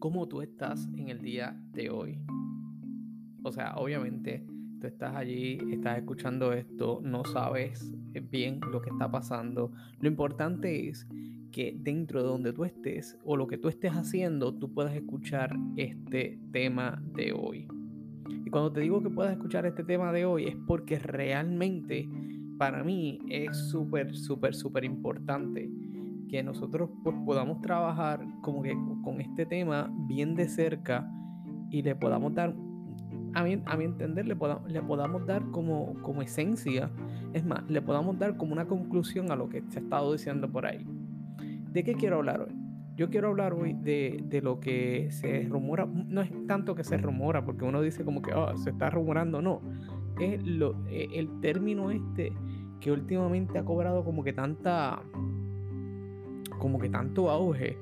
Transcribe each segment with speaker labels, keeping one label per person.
Speaker 1: ¿Cómo tú estás en el día de hoy? O sea, obviamente tú estás allí, estás escuchando esto, no sabes bien lo que está pasando. Lo importante es que dentro de donde tú estés o lo que tú estés haciendo, tú puedas escuchar este tema de hoy. Y cuando te digo que puedas escuchar este tema de hoy es porque realmente para mí es súper, súper, súper importante que nosotros pues, podamos trabajar como que con este tema bien de cerca y le podamos dar, a mi, a mi entender, le, podamos dar como, como esencia, es más, le podamos dar como una conclusión a lo que se ha estado diciendo por ahí. ¿De qué quiero hablar hoy? Yo quiero hablar hoy de, de, lo que se rumora, no es tanto que se rumora, porque uno dice como que oh, se está rumorando, no, es lo, e, el término este que últimamente ha cobrado como que tanta, como que tanto auge,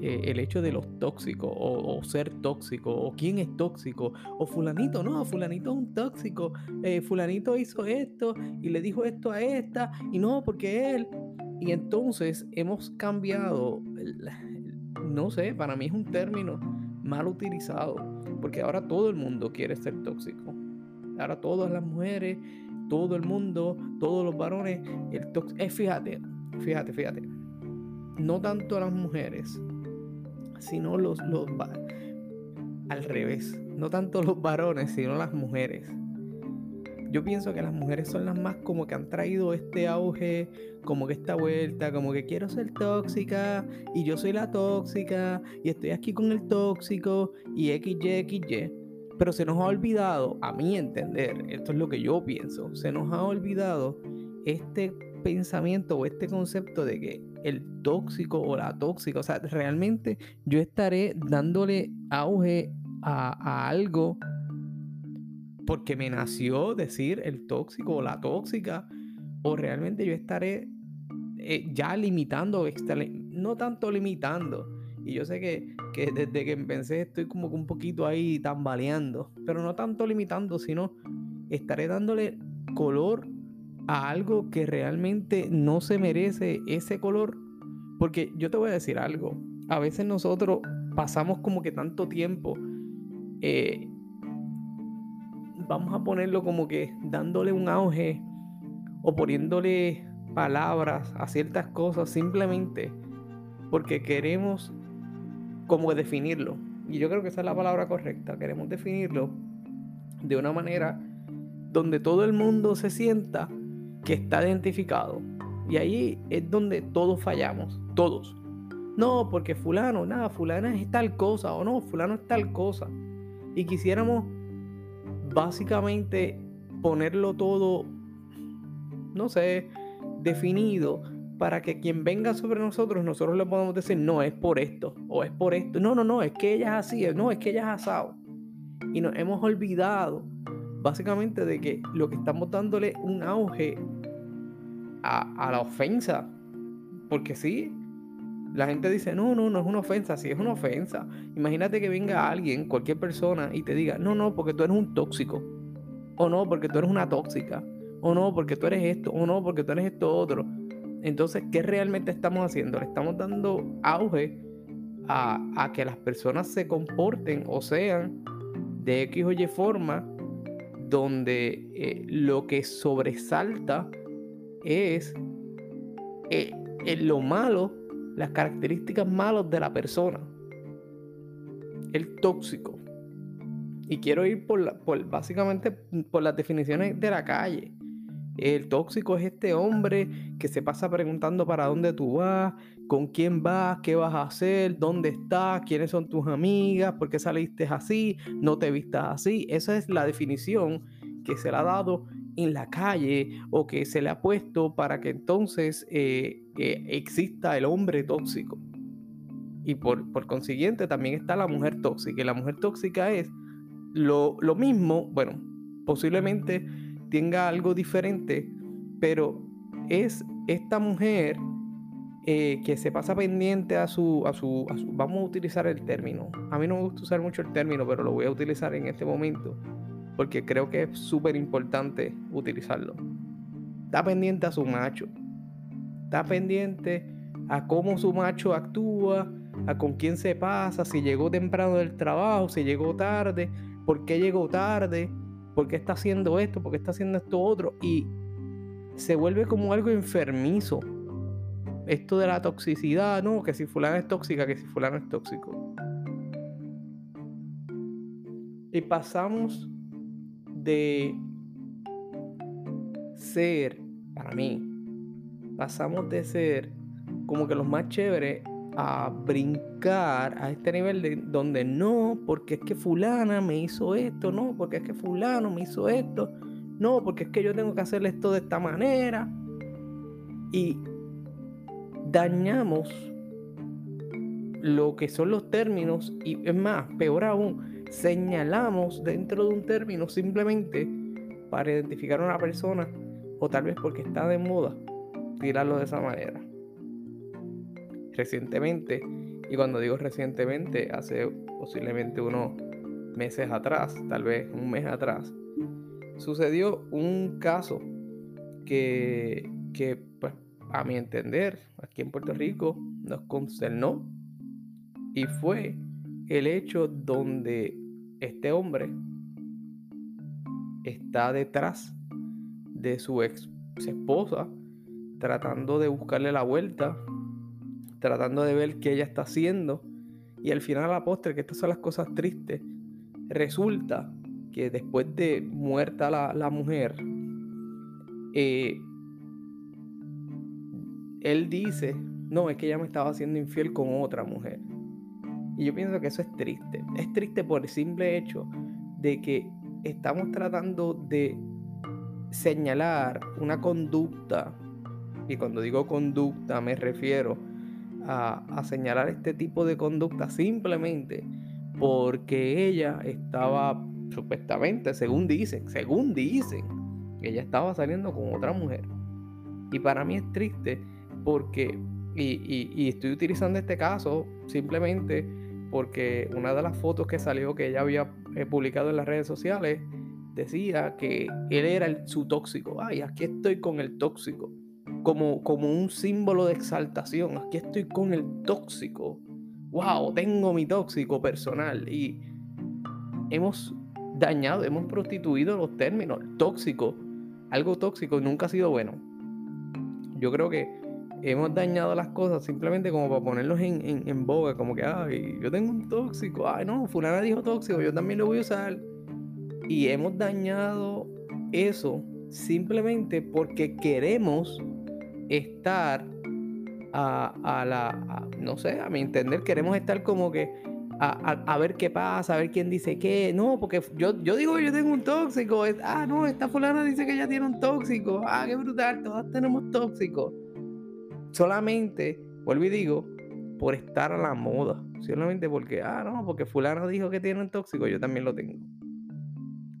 Speaker 1: eh, el hecho de los tóxicos, o, ser tóxico, o quién es tóxico, o fulanito, no, fulanito es un tóxico, eh, fulanito hizo esto y le dijo esto a esta, y no, porque él, y entonces hemos cambiado, no sé, para mí es un término mal utilizado, porque ahora todo el mundo quiere ser tóxico. Ahora todas las mujeres, todo el mundo, todos los varones, el. Eh, fíjate, fíjate, fíjate. No tanto las mujeres, sino los, los al revés. No tanto los varones, sino las mujeres yo pienso que las mujeres son las más como que han traído este auge, como que esta vuelta, como que quiero ser tóxica y yo soy la tóxica y estoy aquí con el tóxico y XY, XY. Pero se nos ha olvidado, a mi entender, esto es lo que yo pienso, se nos ha olvidado este pensamiento o este concepto de que el tóxico o la tóxica, o sea, realmente yo estaré dándole auge a, a algo porque me nació decir el tóxico o la tóxica, o realmente yo estaré eh, ya limitando, no tanto limitando. Y yo sé que, que, desde que empecé estoy como que un poquito ahí tambaleando, pero no tanto limitando, sino estaré dándole color a algo que realmente no se merece ese color. Porque yo te voy a decir algo, a veces nosotros pasamos como que tanto tiempo eh, vamos a ponerlo como que dándole un auge o poniéndole palabras a ciertas cosas simplemente porque queremos como definirlo. Y yo creo que esa es la palabra correcta. Queremos definirlo de una manera donde todo el mundo se sienta que está identificado. Y ahí es donde todos fallamos, todos. No, porque fulano, nada, fulana es tal cosa, o no, fulano es tal cosa. Y quisiéramos básicamente ponerlo todo, no sé, definido para que quien venga sobre nosotros, nosotros le podamos decir, no, es por esto, o es por esto. No, no, no, es que ella es así, no, es que ella es asado. Y nos hemos olvidado, básicamente, de que lo que estamos dándole un auge a, la ofensa. Porque sí, la gente dice, no, no, no es una ofensa, sí es una ofensa. Imagínate que venga alguien, cualquier persona, y te diga, no, no, porque tú eres un tóxico. O no, porque tú eres una tóxica. O no, porque tú eres esto. O no, porque tú eres esto otro. Entonces, ¿qué realmente estamos haciendo? Le estamos dando auge a, que las personas se comporten o sean de X o Y forma donde eh, lo que sobresalta es eh, lo malo las características malas de la persona. El tóxico. Y quiero ir por, básicamente por las definiciones de la calle. El tóxico es este hombre que se pasa preguntando para dónde tú vas, con quién vas, qué vas a hacer, dónde estás, quiénes son tus amigas, por qué saliste así, no te vistas así. Esa es la definición que se le ha dado en la calle o que se le ha puesto para que entonces eh, exista el hombre tóxico. Y por, consiguiente también está la mujer tóxica. Y la mujer tóxica es lo, mismo, bueno, posiblemente tenga algo diferente, pero es esta mujer eh, que se pasa pendiente a su, a su, a su, Vamos a utilizar el término. A mí no me gusta usar mucho el término, pero lo voy a utilizar en este momento porque creo que es súper importante utilizarlo. Está pendiente a su macho. está pendiente a cómo su macho actúa, a con quién se pasa, si llegó temprano del trabajo, si llegó tarde, por qué llegó tarde, por qué está haciendo esto, por qué está haciendo esto otro. Y se vuelve como algo enfermizo. Esto de la toxicidad, no, que si fulano es tóxica, que si fulano es tóxico. Y pasamos de ser, para mí, pasamos de ser como que los más chéveres a brincar a este nivel de donde no, porque es que fulana me hizo esto, no, porque es que fulano me hizo esto, no, porque es que yo tengo que hacer esto de esta manera. Y dañamos lo que son los términos y es más, peor aún, señalamos dentro de un término simplemente para identificar a una persona o tal vez porque está de moda tirarlo de esa manera recientemente, y cuando digo recientemente, hace posiblemente unos meses atrás, tal vez un mes atrás, sucedió un caso que, que pues, a mi entender, aquí en Puerto Rico, nos concernó y fue el hecho donde este hombre está detrás de su ex esposa tratando de buscarle la vuelta tratando de ver qué ella está haciendo. Y al final a la postre, que estas son las cosas tristes, resulta que después de muerta la, mujer, eh, él dice, no, es que ella me estaba haciendo infiel con otra mujer. Y yo pienso que eso es triste. Es triste por el simple hecho de que estamos tratando de señalar una conducta, y cuando digo conducta me refiero a, señalar este tipo de conducta simplemente porque ella estaba supuestamente, según dicen, según dicen, ella estaba saliendo con otra mujer. Y para mí es triste porque, y, estoy utilizando este caso simplemente porque una de las fotos que salió que ella había eh, publicado en las redes sociales decía que él era su tóxico. Ay, aquí estoy con el tóxico como, un símbolo de exaltación. Aquí estoy con el tóxico. Wow, tengo mi tóxico personal. Y hemos dañado, hemos prostituido los términos. Tóxico, algo tóxico nunca ha sido bueno. Yo creo que hemos dañado las cosas simplemente como para ponerlos en, en, boga, como que, ay, yo tengo un tóxico, ay, no, fulana dijo tóxico, yo también lo voy a usar. Y hemos dañado eso simplemente porque queremos estar a, la, no sé, a mi entender, queremos estar como que a, ver qué pasa, a ver quién dice qué. No, porque yo, yo digo que yo tengo un tóxico. ah, no, esta fulana dice que ella tiene un tóxico. Ah, qué brutal, todas tenemos tóxico. Solamente, vuelvo y digo, por estar a la moda. Solamente porque, ah, no, porque fulana dijo que tiene un tóxico, yo también lo tengo.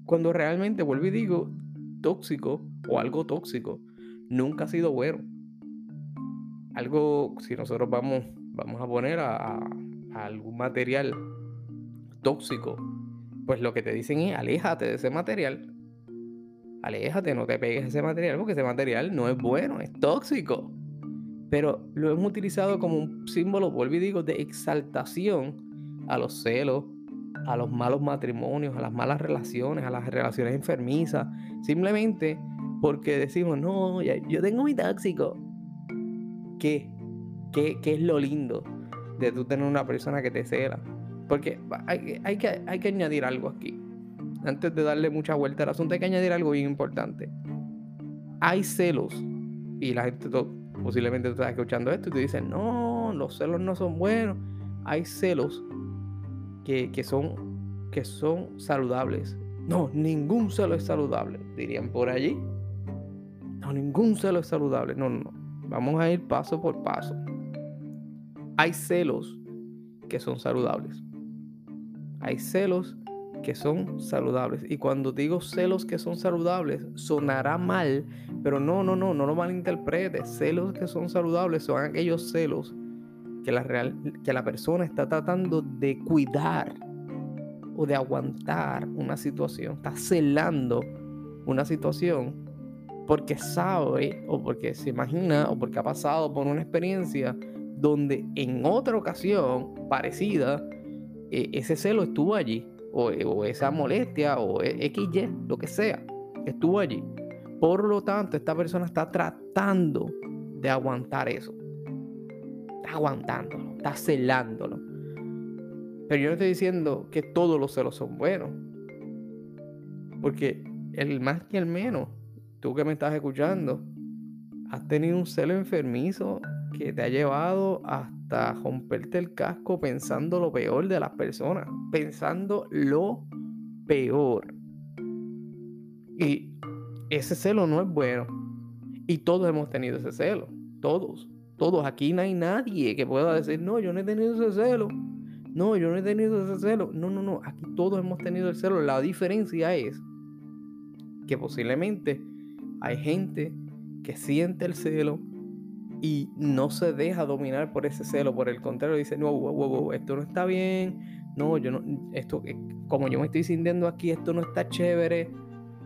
Speaker 1: Cuando realmente, vuelvo y digo, tóxico o algo tóxico nunca ha sido bueno algo, si nosotros vamos, vamos a poner a, algún material tóxico, pues lo que te dicen es aléjate de ese material. Aléjate, no te pegues ese material porque ese material no es bueno, es tóxico. Pero lo hemos utilizado como un símbolo, vuelvo y digo, de exaltación a los celos, a los malos matrimonios, a las malas relaciones, a las relaciones enfermizas. Simplemente porque decimos, no, yo tengo mi tóxico. ¿Qué? ¿Qué, es lo lindo de tú tener una persona que te cela? Porque hay, hay, que, hay que añadir algo aquí. Antes de darle mucha vuelta al asunto, hay que añadir algo bien importante. Hay celos. Y la gente posiblemente está escuchando esto y te dicen, no, los celos no son buenos. Hay celos que, que, son, que son saludables. No, ningún celo es saludable, dirían por allí. No, ningún celo es saludable. No, no, no. Vamos a ir paso por paso. Hay celos que son saludables. Hay celos que son saludables. Y cuando digo celos que son saludables, sonará mal, pero no, no, no, no lo malinterpretes. Celos que son saludables son aquellos celos que la, real, que la persona está tratando de cuidar o de aguantar una situación, está celando una situación porque sabe o porque se imagina o porque ha pasado por una experiencia donde en otra ocasión parecida e, ese celo estuvo allí o, o esa molestia o e, XY, lo que sea, estuvo allí. Por lo tanto, esta persona está tratando de aguantar eso. Está aguantándolo, está celándolo. Pero yo no estoy diciendo que todos los celos son buenos. Porque el más que el menos, tú que me estás escuchando, has tenido un celo enfermizo que te ha llevado hasta romperte el casco pensando lo peor de las personas, pensando lo peor. Y ese celo no es bueno. Y todos hemos tenido ese celo, todos, todos. Aquí no hay nadie que pueda decir, no, yo no he tenido ese celo. No, yo no he tenido ese celo. No, no, no, aquí todos hemos tenido el celo. La diferencia es que posiblemente hay gente que siente el celo y no se deja dominar por ese celo, por el contrario, dice, no, wow, wow, esto no está bien, no, yo no, esto, eh, como yo me estoy sintiendo aquí, esto no está chévere,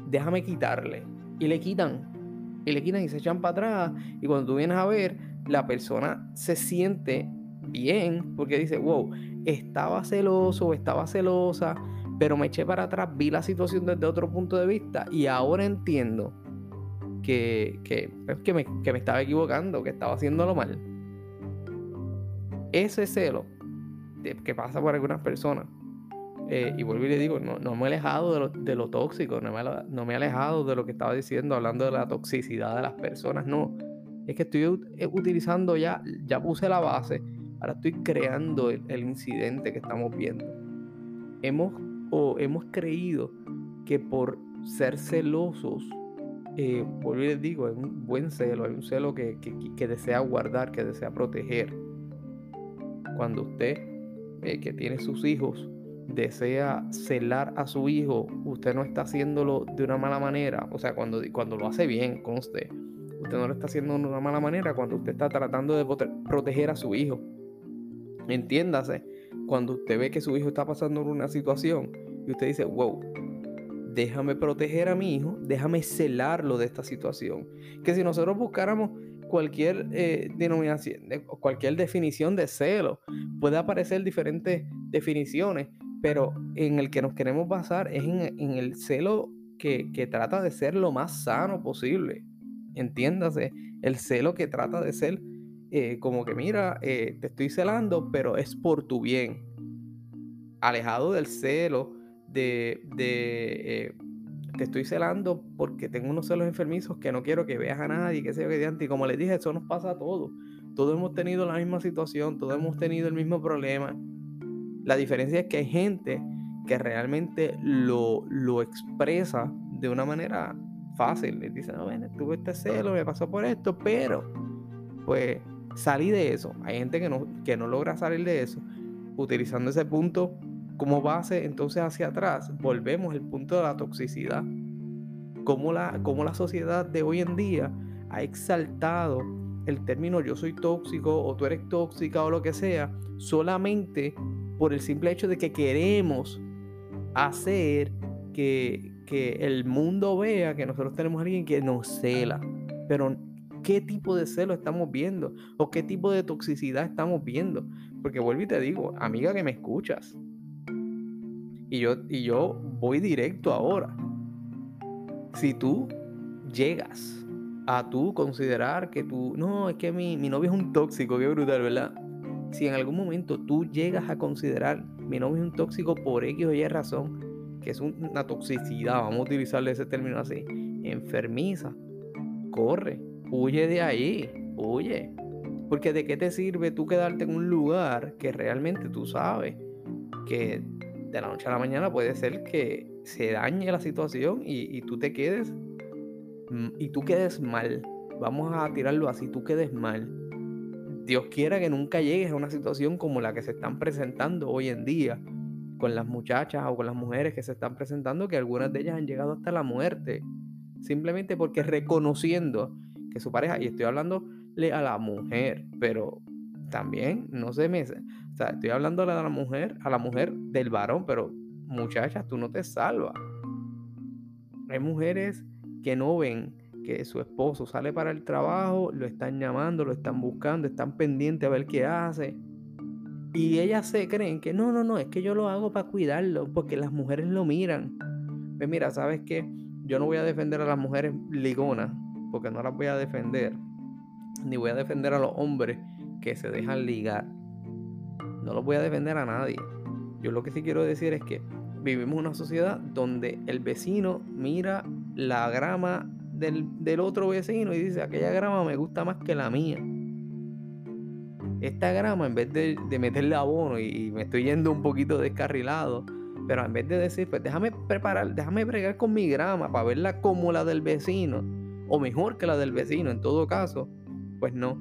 Speaker 1: déjame quitarle. Y le quitan, y le quitan y se echan para atrás, y cuando tú vienes a ver, la persona se siente bien, porque dice, wow, estaba celoso, estaba celosa, pero me eché para atrás, vi la situación desde otro punto de vista, y ahora entiendo que, que, pues, que, me, que me estaba equivocando, que estaba haciéndolo mal. Ese celo que pasa por algunas personas, eh, y vuelvo y le digo, no, no me he alejado de lo, de lo tóxico, no me, no me, he alejado de lo que estaba diciendo, hablando de la toxicidad de las personas, no. Es que estoy eh, utilizando ya, ya puse la base, ahora estoy creando el, el incidente que estamos viendo. Hemos, o hemos creído que por ser celosos eh, y les digo, es un buen celo, es un celo que, desea guardar, que desea proteger. Cuando usted, eh, que tiene sus hijos, desea celar a su hijo, usted no está haciéndolo de una mala manera. O sea, cuando, cuando lo hace bien, conste, usted no lo está haciendo de una mala manera cuando usted está tratando de proteger a su hijo. Entiéndase, cuando usted ve que su hijo está pasando por una situación y usted dice, wow, déjame proteger a mi hijo, déjame celarlo de esta situación. Que si nosotros buscáramos cualquier eh, denominación, cualquier definición de celo, puede aparecer diferentes definiciones, pero en el que nos queremos basar es en, el celo que, trata de ser lo más sano posible. Entiéndase, el celo que trata de ser eh, como que, mira, eh, te estoy celando, pero es por tu bien. Alejado del celo de, eh, te estoy celando porque tengo unos celos enfermizos que no quiero que veas a nadie, que sea que Y como les dije, eso nos pasa a todos. Todos hemos tenido la misma situación, todos hemos tenido el mismo problema. La diferencia es que hay gente que realmente lo, lo expresa de una manera fácil. Les dice, no, ven, tuve este celo, me pasó por esto, pero pues salí de eso. Hay gente que no, que no logra salir de eso utilizando ese punto como base entonces hacia atrás, volvemos al punto de la toxicidad. Como la, como la sociedad de hoy en día ha exaltado el término yo soy tóxico o tú eres tóxica o lo que sea, solamente por el simple hecho de que queremos hacer que, que el mundo vea que nosotros tenemos a alguien que nos cela. Pero ¿qué tipo de celo estamos viendo? ¿O qué tipo de toxicidad estamos viendo? Porque vuelvo y te digo, amiga que me escuchas, y yo, y yo voy directo ahora. Si tú llegas a tú considerar que tú, no, es que mi, mi novio es un tóxico, qué brutal, ¿verdad? Si en algún momento tú llegas a considerar mi novio es un tóxico por X o Y razón, que es una toxicidad, vamos a utilizarle ese término así, enfermiza, corre, huye de ahí, huye. Porque de qué te sirve tú quedarte en un lugar que realmente tú sabes que de la noche a la mañana puede ser que se dañe la situación y, tú te quedes mm, y tú quedes mal. Vamos a tirarlo así, tú quedes mal. Dios quiera que nunca llegues a una situación como la que se están presentando hoy en día con las muchachas o con las mujeres que se están presentando, que algunas de ellas han llegado hasta la muerte, simplemente porque reconociendo que su pareja, y estoy hablándole a la mujer, pero también no se me estoy hablando a la mujer, a la mujer del varón, pero muchachas, tú no te salvas. Hay mujeres que no ven que su esposo sale para el trabajo, lo están llamando, lo están buscando, están pendientes a ver qué hace. Y ellas se creen que no, no, no, es que yo lo hago para cuidarlo, porque las mujeres lo miran. Pues mira, ¿sabes qué? Yo no voy a defender a las mujeres ligonas, porque no las voy a defender. Ni voy a defender a los hombres que se dejan ligar. No los voy a defender a nadie. Yo lo que sí quiero decir es que vivimos una sociedad donde el vecino mira la grama del, otro vecino y dice, aquella grama me gusta más que la mía. Esta grama, en vez de, meterle abono y, me estoy yendo un poquito descarrilado, pero en vez de decir, pues déjame preparar, déjame bregar con mi grama para verla como la del vecino, o mejor que la del vecino en todo caso, pues no,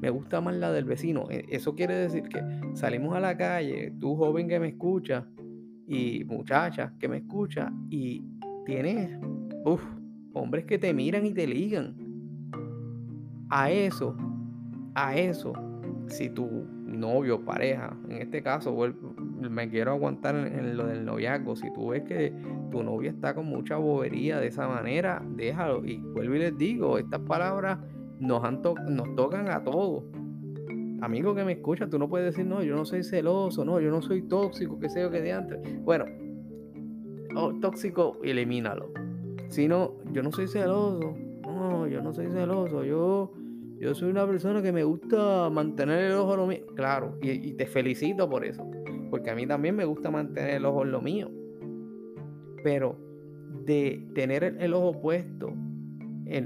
Speaker 1: me gusta más la del vecino. E, eso quiere decir que salimos a la calle, tú joven que me escucha y muchacha que me escucha y tienes hombres que te miran y te ligan. A eso, a eso, si tu novio, pareja, en este caso, me quiero aguantar en, lo del noviazgo, si tú ves que tu novia está con mucha bobería de esa manera, déjalo. Y vuelvo y les digo, estas palabras nos, nos tocan a todos. Amigo que me escucha, tú no puedes decir, no, yo no soy celoso, no, yo no soy tóxico, que sé yo que de antes. Bueno, oh, tóxico, elimínalo. Si no, yo no soy celoso, no, yo no soy celoso, yo, yo soy una persona que me gusta mantener el ojo en lo mío. Claro, y, te felicito por eso, porque a mí también me gusta mantener el ojo en lo mío. Pero de tener el ojo puesto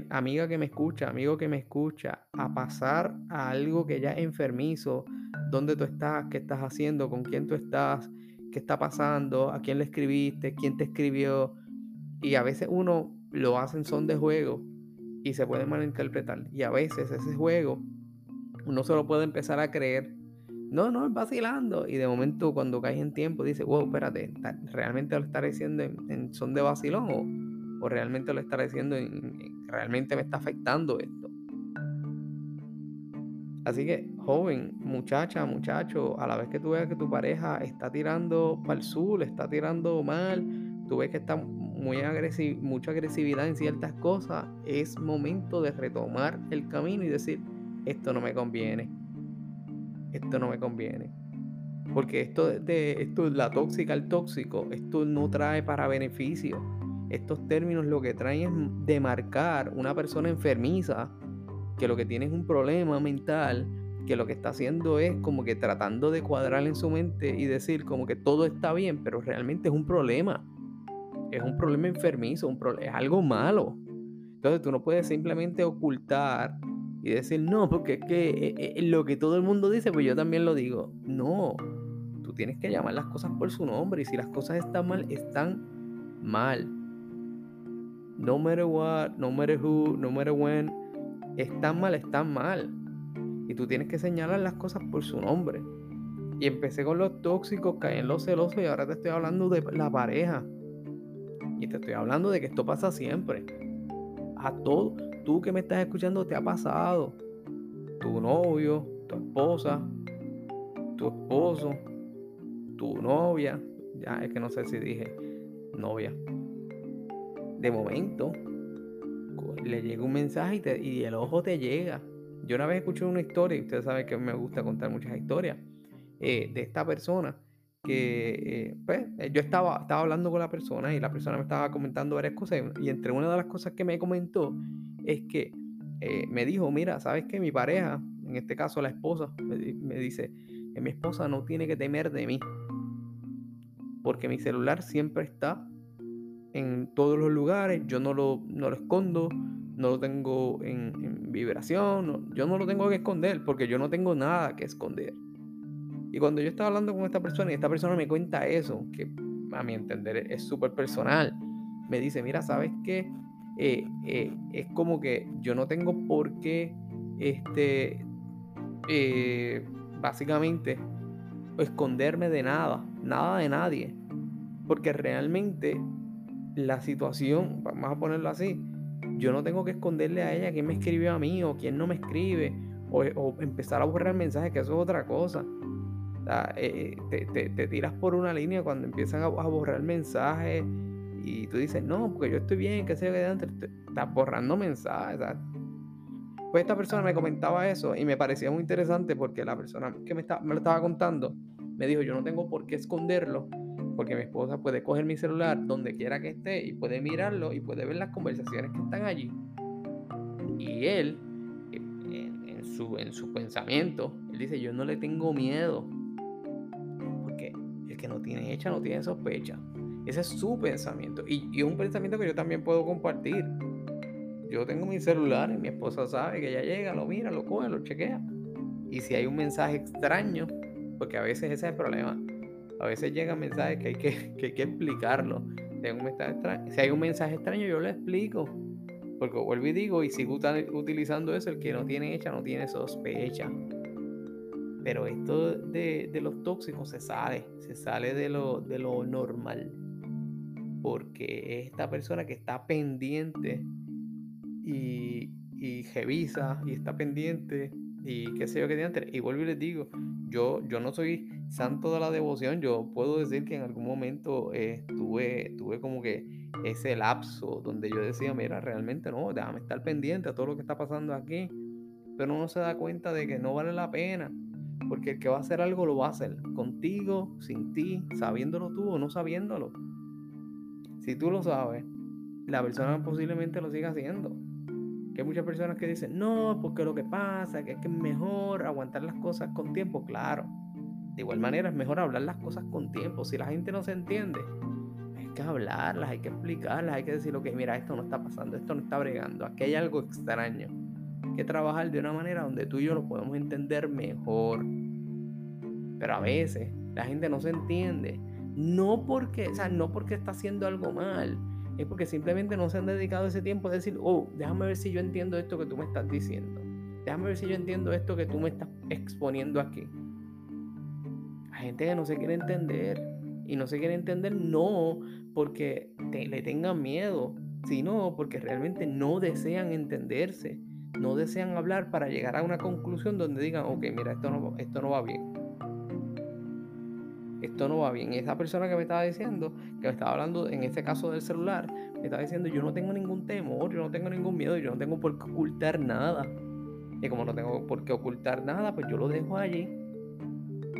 Speaker 1: amiga que me escucha, amigo que me escucha, a pasar a algo que ya es enfermizo, dónde tú estás, qué estás haciendo, con quién tú estás, qué está pasando, a quién le escribiste, quién te escribió. Y a veces uno lo hace en son de juego y se puede malinterpretar. Y a veces ese juego uno se lo puede empezar a creer. No, no, es vacilando. Y de momento cuando caes en tiempo dice, wow, espérate, ¿realmente lo estaré diciendo en, son de vacilón o, realmente lo estaré diciendo en, realmente me está afectando esto. Así que, joven, muchacha, muchacho, a la vez que tú veas que tu pareja está tirando para el sur, está tirando mal, tú ves que está muy agresiv mucha agresividad en ciertas cosas, es momento de retomar el camino y decir, esto no me conviene. Esto no me conviene. Porque esto de esto, la tóxica, el tóxico, esto no trae para beneficio estos términos lo que traen es demarcar una persona enfermiza que lo que tiene es un problema mental, que lo que está haciendo es como que tratando de cuadrar en su mente y decir como que todo está bien, pero realmente es un problema. Es un problema enfermizo, es algo malo. Entonces tú no puedes simplemente ocultar y decir, no, porque es que eh, eh, lo que todo el mundo dice, pues yo también lo digo. No, tú tienes que llamar las cosas por su nombre y si las cosas están mal, están mal no matter what, no matter who, no matter when, están mal, están mal. Y tú tienes que señalar las cosas por su nombre. Y empecé con los tóxicos, caí en los celosos y ahora te estoy hablando de la pareja. Y te estoy hablando de que esto pasa siempre. A todo, tú que me estás escuchando te ha pasado. Tu novio, tu esposa, tu esposo, tu novia. Ya es que no sé si dije novia de momento le llega un mensaje y, el ojo te llega. Yo una vez escuché una historia, y ustedes saben que me gusta contar muchas historias, eh, de esta persona que eh, pues, eh, yo estaba, estaba hablando con la persona y la persona me estaba comentando varias cosas y entre una de las cosas que me comentó es que me dijo, mira, sabes que mi pareja, en este caso la esposa, me, me dice que mi esposa no tiene que temer de mí porque mi celular siempre está en todos los lugares, yo no lo, lo escondo, no lo tengo en, vibración, yo no lo tengo que esconder porque yo no tengo nada que esconder. Y cuando yo estaba hablando con esta persona y esta persona me cuenta eso, que a mi entender es súper personal, me dice, mira, ¿sabes qué? Eh, eh, es como que yo no tengo por qué, este, eh, básicamente, esconderme de nada, nada de nadie. Porque realmente la situación, vamos a ponerlo así, yo no tengo que esconderle a ella quién me escribió a mí o quién no me escribe o, empezar a borrar mensajes, que eso es otra cosa. Eh, eh, te, tiras por una línea cuando empiezan a, borrar mensajes y tú dices, no, porque yo estoy bien, que se ve de antes. estás borrando mensajes. Pues esta persona me comentaba eso y me parecía muy interesante porque la persona que me, me lo estaba contando me dijo, yo no tengo por qué esconderlo porque mi esposa puede coger mi celular donde quiera que esté y puede mirarlo y puede ver las conversaciones que están allí. Y él, en, su, en su pensamiento, él dice, yo no le tengo miedo. Porque el que no tiene hecha no tiene sospecha. Ese es su pensamiento. Y, y un pensamiento que yo también puedo compartir. Yo tengo mi celular y mi esposa sabe que ella llega, lo mira, lo coge, lo chequea. Y si hay un mensaje extraño, porque a veces ese es el problema a veces llegan mensajes que hay que, que, explicarlo. Si hay, un mensaje extraño, yo lo explico. Porque vuelvo y digo, y sigo utilizando eso, el que no tiene hecha no tiene sospecha. Pero esto de, de los tóxicos se sale, se sale de lo, de lo normal. Porque es esta persona que está pendiente y, y revisa y está pendiente y qué sé yo qué antes. Y vuelvo y les digo, yo, yo no soy santo de la devoción, yo puedo decir que en algún momento eh, tuve, tuve como que ese lapso donde yo decía, mira, realmente no, déjame estar pendiente a todo lo que está pasando aquí. Pero uno se da cuenta de que no vale la pena. Porque el que va a hacer algo lo va a hacer. Contigo, sin ti, sabiéndolo tú o no sabiéndolo. Si tú lo sabes, la persona posiblemente lo siga haciendo. Que hay muchas personas que dicen, no, porque lo que pasa, es que es mejor aguantar las cosas con tiempo, claro. De igual manera es mejor hablar las cosas con tiempo. Si la gente no se entiende, hay que hablarlas, hay que explicarlas, hay que decir, ok, mira, esto no está pasando, esto no está bregando, aquí hay algo extraño. Hay que trabajar de una manera donde tú y yo lo podemos entender mejor. Pero a veces la gente no se entiende. No porque, o sea, no porque está haciendo algo mal, es porque simplemente no se han dedicado ese tiempo a decir, oh, déjame ver si yo entiendo esto que tú me estás diciendo. Déjame ver si yo entiendo esto que tú me estás exponiendo aquí. Hay gente que no se quiere entender. Y no se quiere entender no porque le tengan miedo, sino porque realmente no desean entenderse. No desean hablar para llegar a una conclusión donde digan, ok, mira, esto no, esto no va bien esto no va bien. esa persona que me estaba diciendo, que me estaba hablando en este caso del celular, me estaba diciendo, yo no tengo ningún temor, yo no tengo ningún miedo, yo no tengo por qué ocultar nada. Y como no tengo por qué ocultar nada, pues yo lo dejo allí.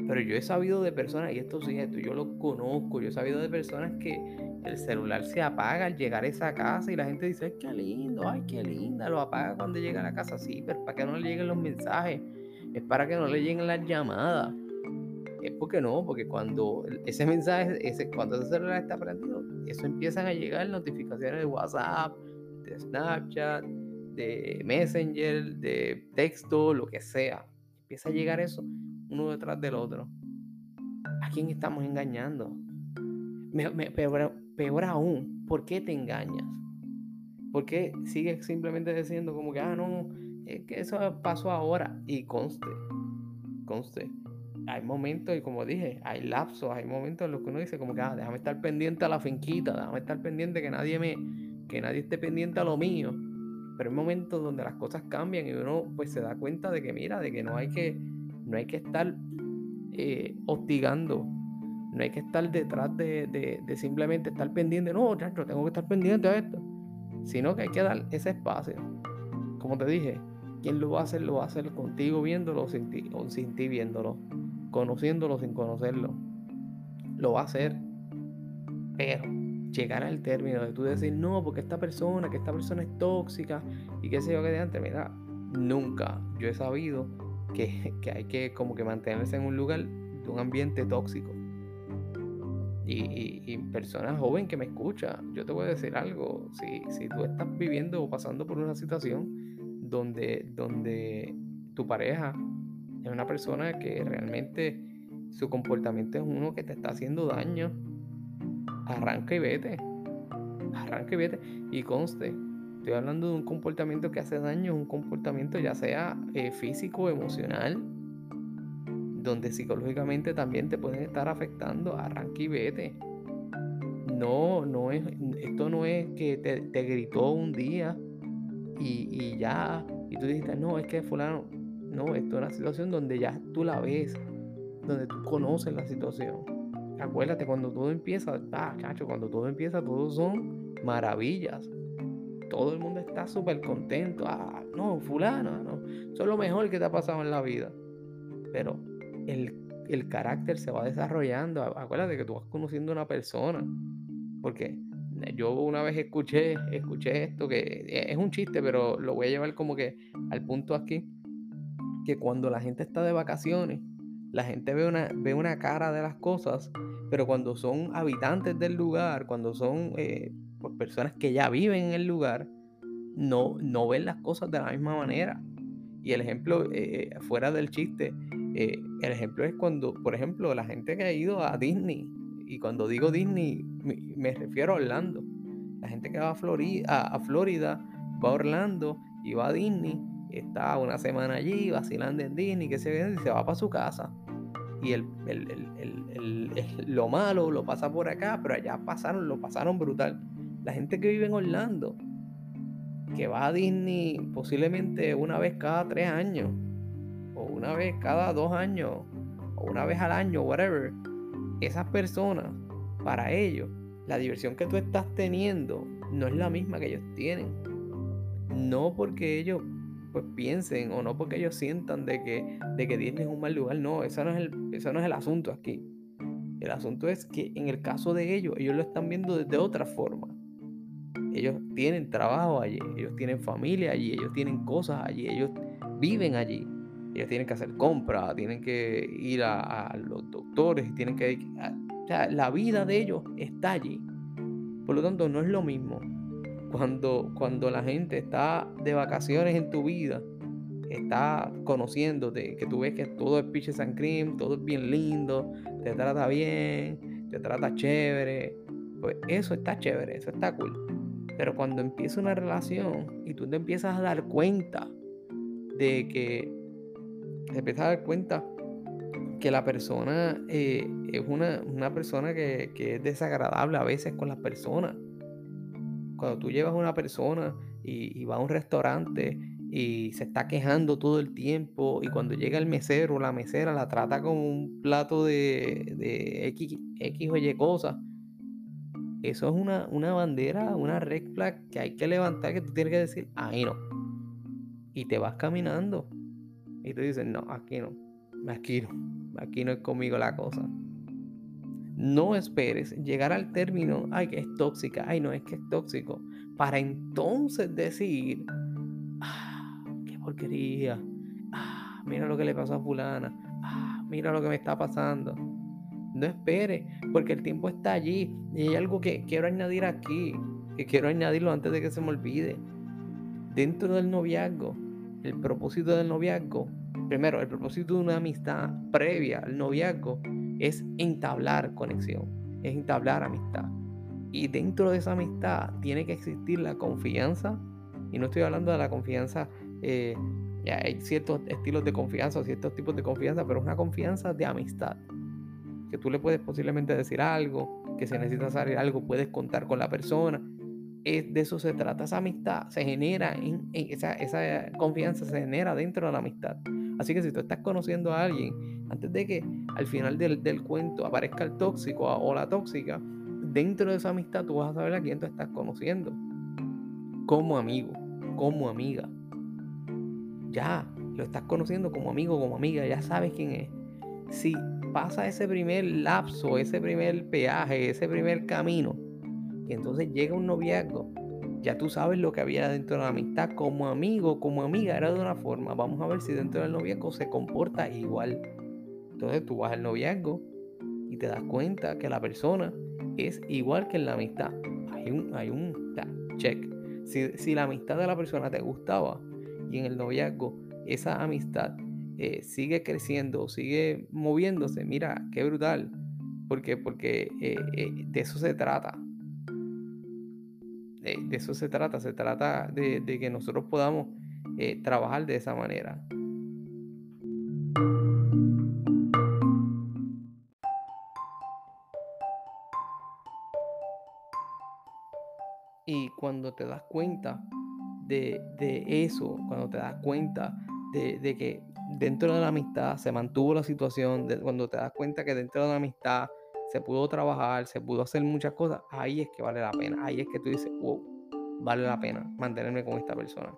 Speaker 1: Pero yo he sabido de personas, y esto sí, esto yo lo conozco, yo he sabido de personas que el celular se apaga al llegar a esa casa y la gente dice, ay, qué lindo, ay, qué linda, lo apaga cuando llega a la casa, sí, pero para que no le lleguen los mensajes, es para que no le lleguen las llamadas es porque no, porque cuando ese mensaje, ese, cuando ese celular está prendido, eso empiezan a llegar notificaciones de WhatsApp, de Snapchat, de Messenger, de texto, lo que sea. Empieza a llegar eso uno detrás del otro. ¿A quién estamos engañando? peor, aún, ¿por qué te engañas? ¿Por qué sigues simplemente diciendo como que, ah, no, es que eso pasó ahora? Y conste, conste, hay momentos, y como dije, hay lapsos, hay momentos en los que uno dice como que, ah, déjame estar pendiente a la finquita, déjame estar pendiente que nadie me, que nadie esté pendiente a lo mío. Pero hay momentos donde las cosas cambian y uno pues se da cuenta de que mira, de que no hay que, no hay que estar eh, hostigando, no hay que estar detrás de, de, simplemente estar pendiente, no, yo tengo que estar pendiente a esto, sino que hay que dar ese espacio. Como te dije, quien lo va a hacer, lo va a hacer contigo viéndolo o sin ti viéndolo conociéndolo sin conocerlo. Lo va a hacer. Pero llegar al término de tú decir, no, porque esta persona, que esta persona es tóxica y qué sé yo que de antes, mira, nunca yo he sabido que, hay que como que mantenerse en un lugar de un ambiente tóxico. Y, y, personas joven que me escucha, yo te voy a decir algo, si, si tú estás viviendo o pasando por una situación donde, donde tu pareja es una persona que realmente su comportamiento es uno que te está haciendo daño, arranca y vete. Arranca y vete. Y conste, estoy hablando de un comportamiento que hace daño, un comportamiento ya sea eh, físico emocional, donde psicológicamente también te pueden estar afectando, arranca y vete. No, no es, esto no es que te, gritó un día y, y, ya, y tú dijiste, no, es que fulano, no, esto es una situación donde ya tú la ves, donde tú conoces la situación. Acuérdate, cuando todo empieza, ah, cacho, cuando todo empieza, todo son maravillas. Todo el mundo está súper contento. Ah, no, fulano, no. Eso es lo mejor que te ha pasado en la vida. Pero el, el carácter se va desarrollando. Acuérdate que tú vas conociendo a una persona. Porque yo una vez escuché, escuché esto, que es un chiste, pero lo voy a llevar como que al punto aquí, que cuando la gente está de vacaciones, la gente ve una, ve una cara de las cosas, pero cuando son habitantes del lugar, cuando son eh, personas que ya viven en el lugar, no, no ven las cosas de la misma manera. Y el ejemplo, eh, eh, fuera del chiste, el ejemplo es cuando, por ejemplo, la gente que ha ido a Disney, y cuando digo Disney, me, refiero a Orlando. La gente que va a Florida, a, Florida, va a Orlando y va a Disney, está una semana allí vacilando en Disney, que se, y se va para su casa. Y el, lo malo lo pasa por acá, pero allá pasaron, lo pasaron brutal. La gente que vive en Orlando, que va a Disney posiblemente una vez cada tres años, o una vez cada dos años, o una vez al año, whatever esas personas, para ellos, la diversión que tú estás teniendo no es la misma que ellos tienen. No porque ellos pues piensen o no porque ellos sientan de que, de que Disney es un mal lugar. No, eso no, es el, eso no es el asunto aquí. El asunto es que en el caso de ellos, ellos lo están viendo desde otra forma. Ellos tienen trabajo allí, ellos tienen familia allí, ellos tienen cosas allí, ellos viven allí ellos tienen que hacer compras, tienen que ir a, los doctores, tienen que... o sea, la vida de ellos está allí. Por lo tanto, no es lo mismo cuando, cuando la gente está de vacaciones en tu vida, está conociéndote, que tú ves que todo es pitches and cream, todo es bien lindo, te trata bien, te trata chévere, pues eso está chévere, eso está cool. Pero cuando empieza una relación y tú te empiezas a dar cuenta de que te empiezas a dar cuenta que la persona eh, es una, persona que, es desagradable a veces con las personas. Cuando tú llevas a una persona y, va a un restaurante y se está quejando todo el tiempo y cuando llega el mesero o la mesera la trata como un plato de, de X, X, o Y cosas, eso es una, una bandera, una red flag que hay que levantar que tú tienes que decir, ahí no. Y te vas caminando y tú dices, no, aquí no, aquí no, aquí no es conmigo la cosa. No esperes llegar al término, ay, que es tóxica, ay, no, es que es tóxico, para entonces decir, ah, qué porquería, ah, mira lo que le pasó a fulana, ah, mira lo que me está pasando. No espere, porque el tiempo está allí. Y hay algo que quiero añadir aquí, que quiero añadirlo antes de que se me olvide. Dentro del noviazgo, el propósito del noviazgo, primero, el propósito de una amistad previa al noviazgo es entablar conexión, es entablar amistad. Y dentro de esa amistad tiene que existir la confianza, y no estoy hablando de la confianza, eh, hay ciertos estilos de confianza, ciertos tipos de confianza, pero una confianza de amistad. Que tú le puedes posiblemente decir algo, que si necesitas saber algo, puedes contar con la persona de eso se trata, esa amistad se genera, en, esa, confianza se genera dentro de la amistad. Así que si tú estás conociendo a alguien, antes de que al final del, del cuento aparezca el tóxico o la tóxica, dentro de esa amistad tú vas a saber a quién tú estás conociendo. Como amigo, como amiga. Ya, lo estás conociendo como amigo, como amiga, ya sabes quién es. Si pasa ese primer lapso, ese primer peaje, ese primer camino, y entonces llega un noviazgo, ya tú sabes lo que había dentro de la amistad, como amigo, como amiga, era de una forma. Vamos a ver si dentro del noviazgo se comporta igual. Entonces tú vas al noviazgo y te das cuenta que la persona es igual que en la amistad. Hay un, hay un check. Si, la amistad de la persona te gustaba y en el noviazgo esa amistad eh, sigue creciendo, sigue moviéndose, mira, qué brutal. Porque, porque eh, eh, de eso se trata. De, eso se trata, se trata de, que nosotros podamos trabajar de esa manera. Y cuando te das cuenta de, eso, cuando te das cuenta de, que dentro de la amistad se mantuvo la situación, cuando te das cuenta que dentro de la amistad se pudo trabajar, se pudo hacer muchas cosas, ahí es que vale la pena, ahí es que tú dices, wow, vale la pena mantenerme con esta persona.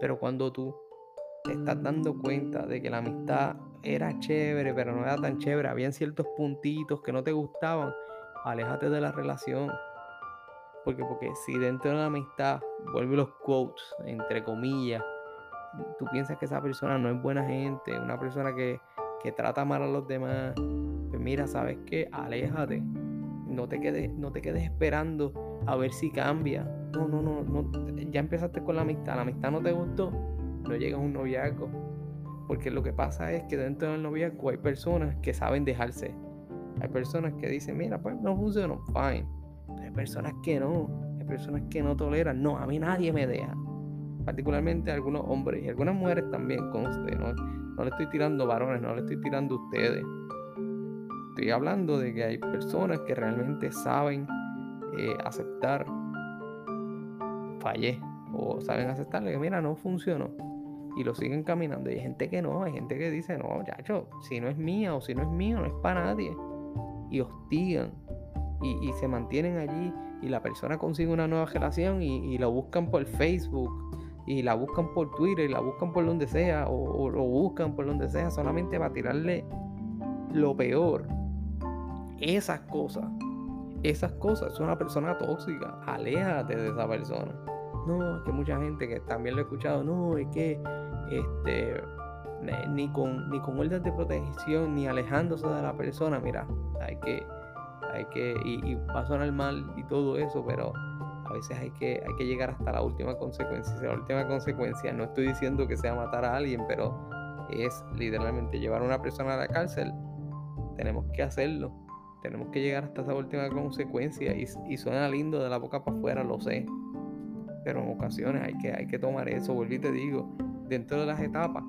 Speaker 1: Pero cuando tú te estás dando cuenta de que la amistad era chévere, pero no era tan chévere, habían ciertos puntitos que no te gustaban, aléjate de la relación. Porque, porque si dentro de la amistad, vuelve los quotes, entre comillas, tú piensas que esa persona no es buena gente, una persona que, que trata mal a los demás, pues mira, ¿sabes qué? Aléjate. No te quedes, no te quedes esperando a ver si cambia. No, no, no, no. Ya empezaste con la amistad. La amistad no te gustó. No llegas a un noviazgo. Porque lo que pasa es que dentro del noviazgo hay personas que saben dejarse. Hay personas que dicen, mira, pues no funcionó, fine. hay personas que no. Hay personas que no toleran. No, a mí nadie me deja particularmente algunos hombres y algunas mujeres también, conste, ¿no? no le estoy tirando varones, no le estoy tirando ustedes. Estoy hablando de que hay personas que realmente saben eh, aceptar, fallé, o saben aceptarle que mira, no funcionó. Y lo siguen caminando. Y hay gente que no, hay gente que dice, no, chacho, si no es mía o si no es mío, no es para nadie. Y hostigan. Y, se mantienen allí. Y la persona consigue una nueva relación y, y lo buscan por Facebook y la buscan por Twitter, y la buscan por donde sea, o, lo buscan por donde sea, solamente para tirarle lo peor. Esas cosas, esas cosas, es una persona tóxica, aléjate de esa persona. No, es que mucha gente que también lo he escuchado, no, es que este ni con ni con orden de protección ni alejándose de la persona, mira, hay que hay que y, y va a sonar mal y todo eso, pero a veces hay que, hay que llegar hasta la última consecuencia. Si la última consecuencia, no estoy diciendo que sea matar a alguien, pero es literalmente llevar a una persona a la cárcel, tenemos que hacerlo. Tenemos que llegar hasta esa última consecuencia. Y, suena lindo de la boca para afuera, lo sé. Pero en ocasiones hay que, hay que tomar eso. Vuelvo y te digo, dentro de las etapas,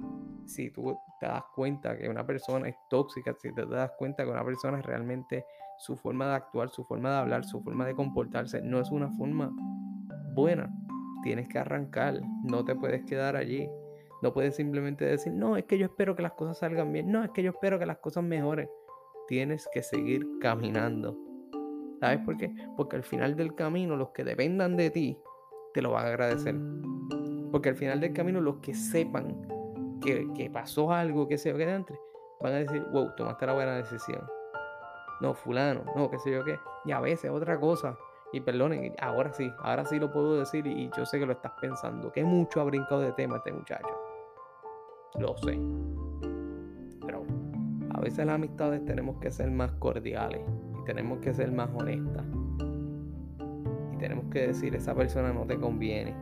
Speaker 1: si tú te das cuenta que una persona es tóxica, si te das cuenta que una persona realmente su forma de actuar, su forma de hablar, su forma de comportarse no es una forma buena. Tienes que arrancar, no te puedes quedar allí. No puedes simplemente decir, no, es que yo espero que las cosas salgan bien, no, es que yo espero que las cosas mejoren. Tienes que seguir caminando. ¿Sabes por qué? Porque al final del camino los que dependan de ti te lo van a agradecer. Porque al final del camino los que sepan que, pasó algo, que se que entre, van a decir, wow, tomaste la buena decisión no, fulano, no, qué sé yo qué. Y a veces otra cosa. Y perdonen, ahora sí, ahora sí lo puedo decir y yo sé que lo estás pensando. Que mucho ha brincado de tema este muchacho. Lo sé. Pero a veces las amistades tenemos que ser más cordiales y tenemos que ser más honestas. Y tenemos que decir, esa persona no te conviene.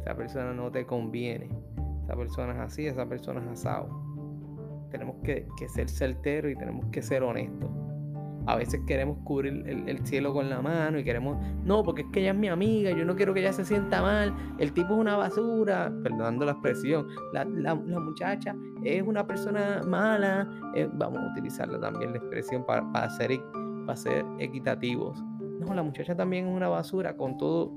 Speaker 1: Esa persona no te conviene. Esa persona es así, esa persona es asado tenemos que, ser certeros y tenemos que ser honestos. A veces queremos cubrir el, cielo con la mano y queremos, no, porque es que ella es mi amiga, yo no quiero que ella se sienta mal, el tipo es una basura, perdonando la expresión, la, muchacha es una persona mala, eh, vamos a utilizarla también la expresión para, para, ser, para ser equitativos. No, la muchacha también es una basura con todo,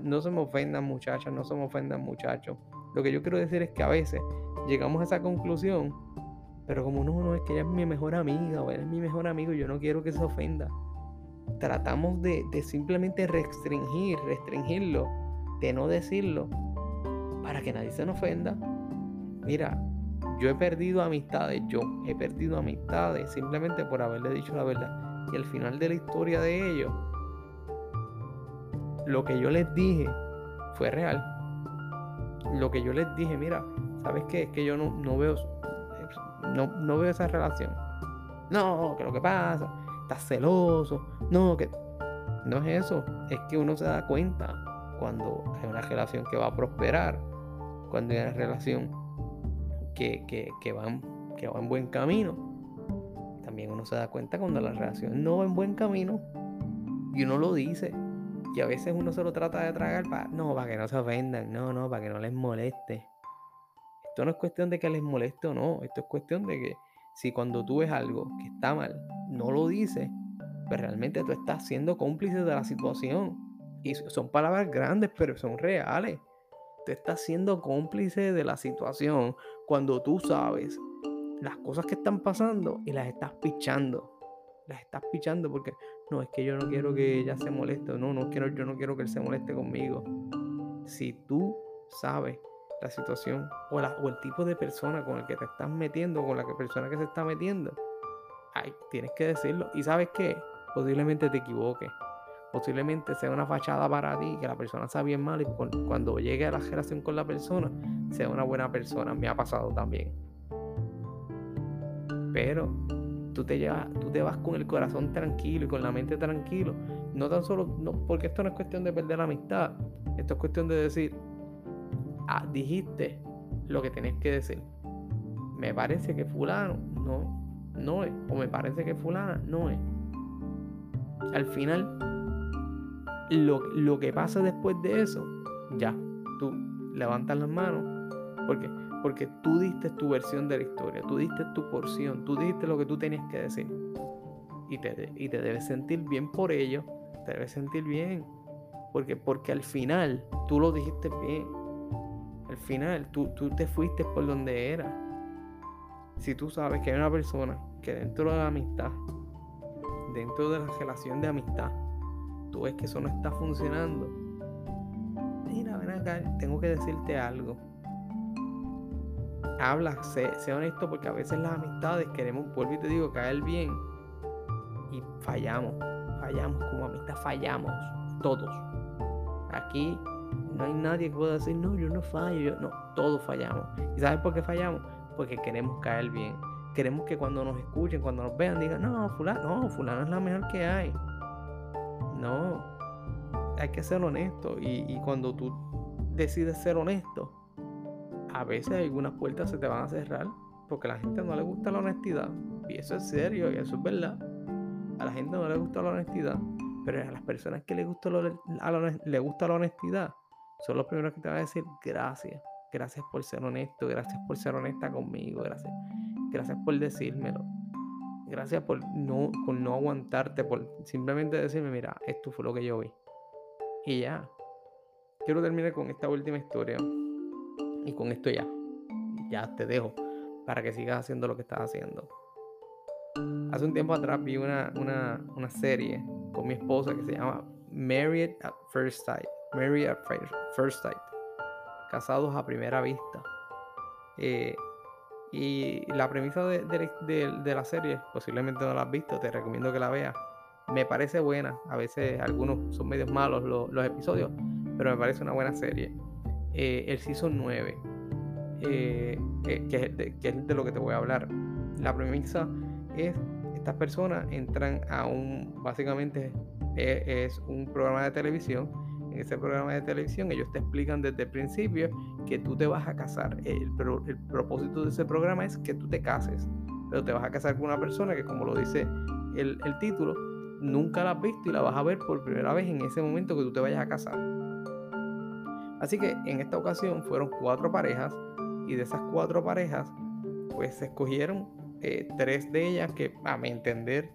Speaker 1: no se me ofendan muchachas, no se me ofendan muchachos. Lo que yo quiero decir es que a veces llegamos a esa conclusión pero como no, no, es que ella es mi mejor amiga o él es mi mejor amigo, yo no quiero que se ofenda. Tratamos de, simplemente restringir, restringirlo, de no decirlo, para que nadie se nos ofenda. Mira, yo he perdido amistades, yo he perdido amistades simplemente por haberle dicho la verdad. Y al final de la historia de ellos, lo que yo les dije fue real. Lo que yo les dije, mira, ¿sabes qué? Es que yo no, no veo no, no veo esa relación. No, que lo que pasa, estás celoso. No, que. No es eso. Es que uno se da cuenta cuando hay una relación que va a prosperar. Cuando hay una relación que, que, va, en, que va en buen camino. También uno se da cuenta cuando la relación no va en buen camino. Y uno lo dice. Y a veces uno se lo trata de tragar para. No, para que no se ofendan. No, no, para que no les moleste. Esto no es cuestión de que les moleste o no, esto es cuestión de que si cuando tú ves algo que está mal, no lo dices, pues realmente tú estás siendo cómplice de la situación. Y son palabras grandes, pero son reales. Tú estás siendo cómplice de la situación cuando tú sabes las cosas que están pasando y las estás pichando. Las estás pichando porque no, es que yo no quiero que ella se moleste, no, no quiero, yo no quiero que él se moleste conmigo. Si tú sabes la situación o, el tipo de persona con el que te estás metiendo, con la persona que se está metiendo, ay, tienes que decirlo. Y sabes qué, posiblemente te equivoques. Posiblemente sea una fachada para ti, que la persona sea bien mal y cuando llegue a la relación con la persona, sea una buena persona. Me ha pasado también. Pero tú te, llevas, tú te vas con el corazón tranquilo y con la mente tranquilo. No tan solo, no, porque esto no es cuestión de perder la amistad. Esto es cuestión de decir, ah, dijiste lo que tenés que decir. Me parece que fulano no, no es. O me parece que fulana no es. Al final, lo, lo que pasa después de eso, ya, tú levantas las manos. porque porque tú diste tu versión de la historia, tú diste tu porción, tú dijiste lo que tú tenías que decir. Y te, y te debes sentir bien por ello, te debes sentir bien. Porque, porque al final tú lo dijiste bien. Al final tú, tú te fuiste por donde era. Si tú sabes que hay una persona que dentro de la amistad, dentro de la relación de amistad, tú ves que eso no está funcionando. Mira, ven acá, tengo que decirte algo habla, sé, honesto, porque a veces las amistades queremos, vuelvo y te digo, caer bien y fallamos, fallamos como amistad, fallamos todos. Aquí no hay nadie que pueda decir, no, yo no fallo, no, todos fallamos. ¿Y sabes por qué fallamos? Porque queremos caer bien. Queremos que cuando nos escuchen, cuando nos vean, digan, no, fulano, no, fulano es la mejor que hay. No, hay que ser honesto. Y, y cuando tú decides ser honesto, a veces algunas puertas se te van a cerrar porque a la gente no le gusta la honestidad. Y eso es serio y eso es verdad. A la gente no le gusta la honestidad, pero a las personas que le gusta, le gusta la honestidad son los primeros que te van a decir gracias. Gracias por ser honesto, gracias por ser honesta conmigo, gracias. Gracias por decírmelo. Gracias por no, por no aguantarte, por simplemente decirme, mira, esto fue lo que yo vi. Y ya. Quiero terminar con esta última historia. Y con esto ya, ya te dejo para que sigas haciendo lo que estás haciendo. Hace un tiempo atrás vi una, serie con mi esposa que se llama Married at First Sight. Married at First Sight. Casados a primera vista. Eh, y la premisa de, la serie, posiblemente no la has visto, te recomiendo que la veas. Me parece buena. A veces algunos son medios malos los episodios, pero me parece una buena serie. Eh, el Season 9, eh, eh, que, es de, lo que te voy a hablar. La premisa es, estas personas entran a un, básicamente es, un programa de televisión. Ese programa de televisión ellos te explican desde el principio que tú te vas a casar. El, el propósito de ese programa es que tú te cases, pero te vas a casar con una persona que como lo dice el, el título, nunca la has visto y la vas a ver por primera vez en ese momento que tú te vayas a casar. Así que en esta ocasión fueron cuatro parejas y de esas cuatro parejas pues se escogieron eh, tres de ellas que a mi entender,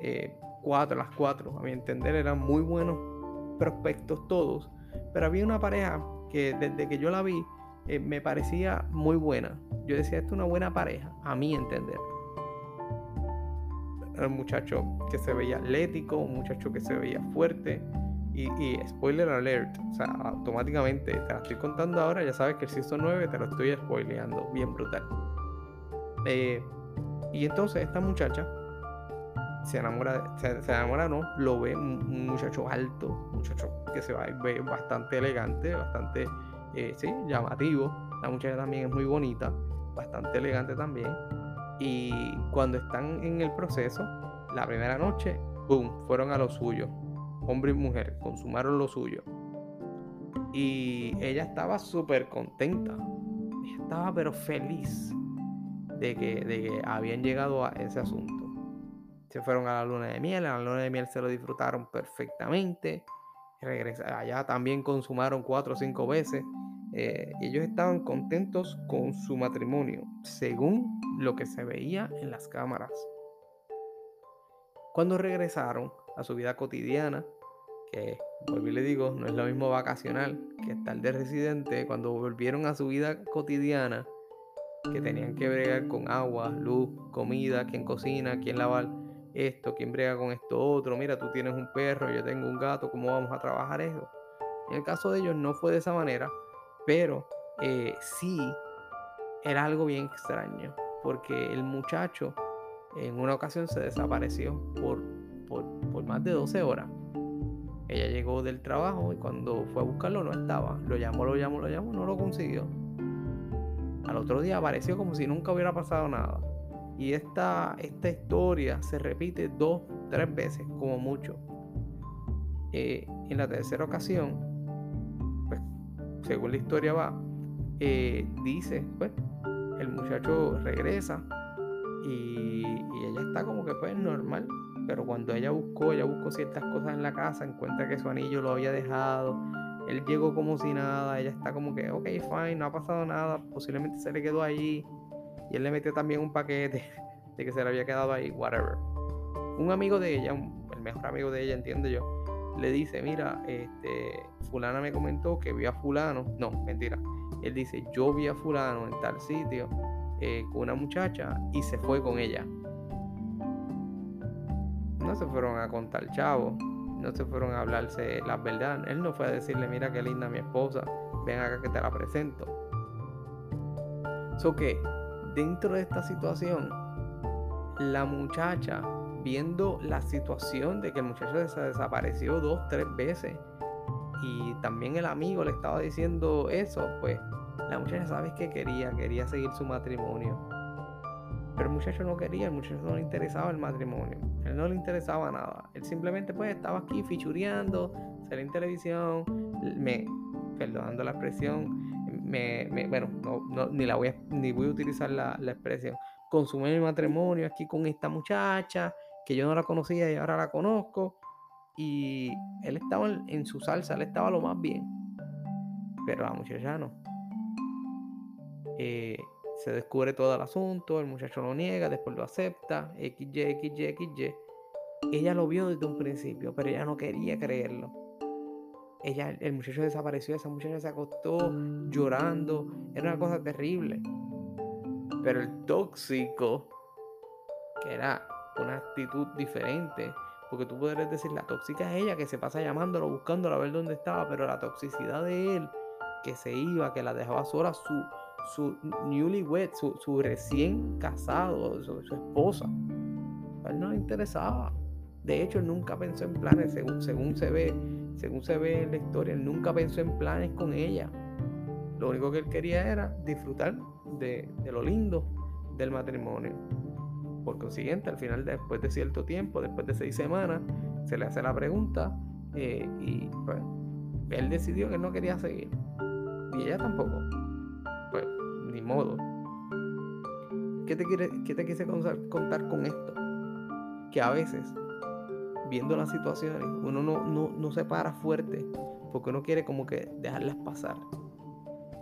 Speaker 1: eh, cuatro, las cuatro, a mi entender eran muy buenos prospectos todos, pero había una pareja que desde que yo la vi eh, me parecía muy buena. Yo decía, esto es una buena pareja, a mi entender. Era un muchacho que se veía atlético, un muchacho que se veía fuerte, y, spoiler alert, o sea, automáticamente te la estoy contando ahora, ya sabes que el Season 9 te lo estoy spoileando, bien brutal. Eh, y entonces esta muchacha se enamora, se, enamora, no, lo ve un, muchacho alto, un muchacho que se ve bastante elegante, bastante, eh, sí, llamativo. La muchacha también es muy bonita, bastante elegante también. Y cuando están en el proceso, la primera noche, boom, fueron a lo suyo hombre y mujer, consumaron lo suyo. Y ella estaba súper contenta. Estaba pero feliz de que, de que habían llegado a ese asunto. Se fueron a la luna de miel, a la luna de miel se lo disfrutaron perfectamente. allá también consumaron cuatro o cinco veces. Eh, ellos estaban contentos con su matrimonio, según lo que se veía en las cámaras. Cuando regresaron a su vida cotidiana, que, volví le digo, no es lo mismo vacacional que estar de residente, cuando volvieron a su vida cotidiana, que tenían que bregar con agua, luz, comida, quién cocina, quién lava, esto, quién brega con esto otro, mira, tú tienes un perro, yo tengo un gato, ¿cómo vamos a trabajar eso? En el caso de ellos no fue de esa manera, pero eh, sí era algo bien extraño, porque el muchacho en una ocasión se desapareció por, por, por más de 12 horas. Ella llegó del trabajo y cuando fue a buscarlo no estaba. Lo llamó, lo llamó, lo llamó, no lo consiguió. Al otro día apareció como si nunca hubiera pasado nada. Y esta, esta historia se repite dos, tres veces, como mucho. Eh, en la tercera ocasión, pues, según la historia va, eh, dice, pues, el muchacho regresa y, y, ella está como que pues normal. Pero cuando ella buscó, ella buscó ciertas cosas en la casa, encuentra que su anillo lo había dejado. Él llegó como si nada, ella está como que, ok, fine, no ha pasado nada, posiblemente se le quedó ahí. Y él le metió también un paquete de que se le había quedado ahí, whatever. Un amigo de ella, el mejor amigo de ella, entiendo yo, le dice, mira, este, fulana me comentó que vio a fulano. No, mentira. Él dice, yo vi a fulano en tal sitio eh, con una muchacha y se fue con ella. No se fueron a contar chavo, no se fueron a hablarse la verdad. Él no fue a decirle, mira qué linda mi esposa, ven acá que te la presento. So que dentro de esta situación, la muchacha, viendo la situación de que el muchacho se desapareció dos, tres veces, y también el amigo le estaba diciendo eso, pues la muchacha sabes que quería, quería seguir su matrimonio. Pero el muchacho no quería, el muchacho no le interesaba el matrimonio. Él no le interesaba nada. Él simplemente pues estaba aquí fichureando, salía en televisión, me, perdonando la expresión, me, bueno, no, ni la voy a, ni voy a utilizar la, expresión. Consumí mi matrimonio aquí con esta muchacha, que yo no la conocía y ahora la conozco. Y él estaba en su salsa, él estaba lo más bien. Pero la muchacha no. Eh, se descubre todo el asunto, el muchacho lo niega, después lo acepta, XY, XY, XY. Ella lo vio desde un principio, pero ella no quería creerlo. Ella, el muchacho desapareció, esa muchacha se acostó llorando, era una cosa terrible. Pero el tóxico, que era una actitud diferente, porque tú podrías decir, la tóxica es ella que se pasa llamándolo, buscándolo a ver dónde estaba, pero la toxicidad de él, que se iba, que la dejaba sola, su, su newlywed, su, su recién casado, su, esposa. Él no le interesaba. De hecho, nunca pensó en planes, según, según, se ve, según se ve en la historia, él nunca pensó en planes con ella. Lo único que él quería era disfrutar de, lo lindo del matrimonio. Por consiguiente, al final, después de cierto tiempo, después de seis semanas, se le hace la pregunta eh, y pues, él decidió que no quería seguir. Y ella tampoco pues ni modo. ¿Qué te, quiere, qué te quise contar con esto? Que a veces, viendo las situaciones, uno no, no, no se para fuerte porque uno quiere como que dejarlas pasar.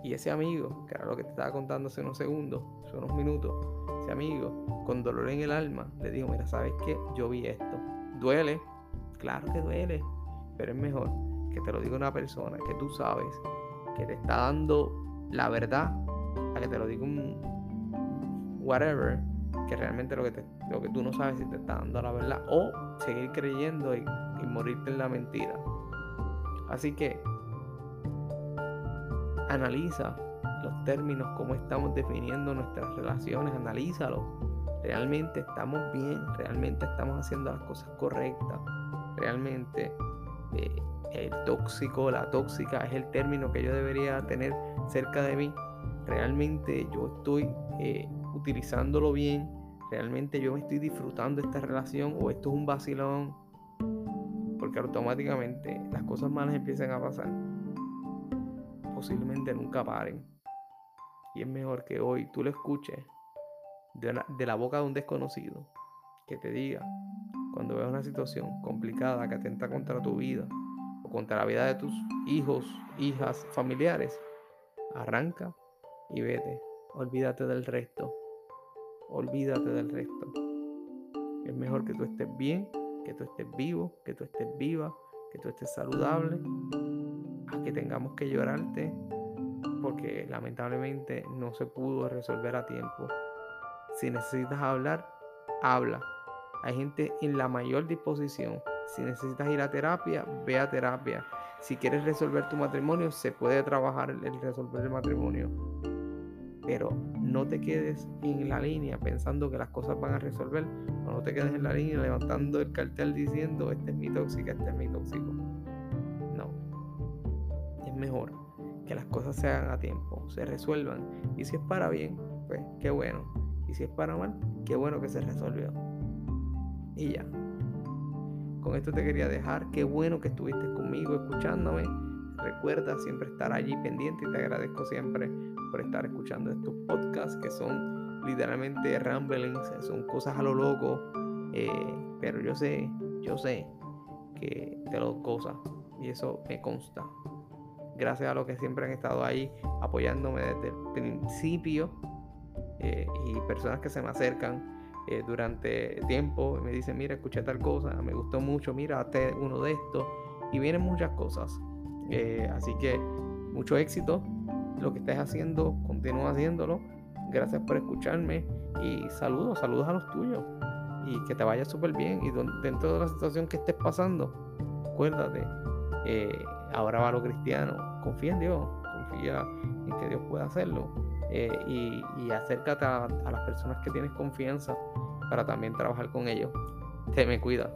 Speaker 1: Y ese amigo, que era lo que te estaba contando hace unos segundos, hace unos minutos, ese amigo, con dolor en el alma, le dijo, mira, ¿sabes qué? Yo vi esto. Duele, claro que duele, pero es mejor que te lo diga una persona que tú sabes que te está dando la verdad a que te lo diga un whatever, que realmente lo que, te, lo que tú no sabes si te está dando la verdad, o seguir creyendo y, morirte en la mentira. Así que analiza los términos, cómo estamos definiendo nuestras relaciones, analízalo. Realmente estamos bien, realmente estamos haciendo las cosas correctas, realmente eh, el tóxico, la tóxica es el término que yo debería tener cerca de mí, realmente yo estoy eh, utilizándolo bien, realmente yo me estoy disfrutando esta relación o esto es un vacilón, porque automáticamente las cosas malas empiezan a pasar, posiblemente nunca paren. Y es mejor que hoy tú lo escuches de, de la boca de un desconocido, que te diga, cuando veas una situación complicada que atenta contra tu vida o contra la vida de tus hijos, hijas, familiares, Arranca y vete. Olvídate del resto. Olvídate del resto. Es mejor que tú estés bien, que tú estés vivo, que tú estés viva, que tú estés saludable, a que tengamos que llorarte porque lamentablemente no se pudo resolver a tiempo. Si necesitas hablar, habla. Hay gente en la mayor disposición. Si necesitas ir a terapia, ve a terapia. Si quieres resolver tu matrimonio, se puede trabajar el resolver el matrimonio. Pero no te quedes en la línea pensando que las cosas van a resolver. no te quedes en la línea levantando el cartel diciendo, este es mi tóxica, este es mi tóxico. No. Es mejor que las cosas se hagan a tiempo, se resuelvan. Y si es para bien, pues qué bueno. Y si es para mal, qué bueno que se resolvió. Y ya. Con esto te quería dejar. Qué bueno que estuviste conmigo escuchándome. Recuerda siempre estar allí pendiente y te agradezco siempre por estar escuchando estos podcasts que son literalmente ramblings, son cosas a lo loco. Eh, pero yo sé, yo sé que te lo cosas y eso me consta. Gracias a los que siempre han estado ahí apoyándome desde el principio eh, y personas que se me acercan eh, durante tiempo y me dicen, mira, escuché tal cosa, me gustó mucho, mira, hazte uno de estos. Y vienen muchas cosas. Eh, así que mucho éxito. Lo que estés haciendo, continúa haciéndolo. Gracias por escucharme y saludos, saludos a los tuyos. Y que te vaya súper bien. Y dentro de la situación que estés pasando, acuérdate, eh, ahora va lo cristiano. Confía en Dios, confía en que Dios pueda hacerlo eh, y, acércate a, a las personas que tienes confianza para también trabajar con ellos. Te me cuida.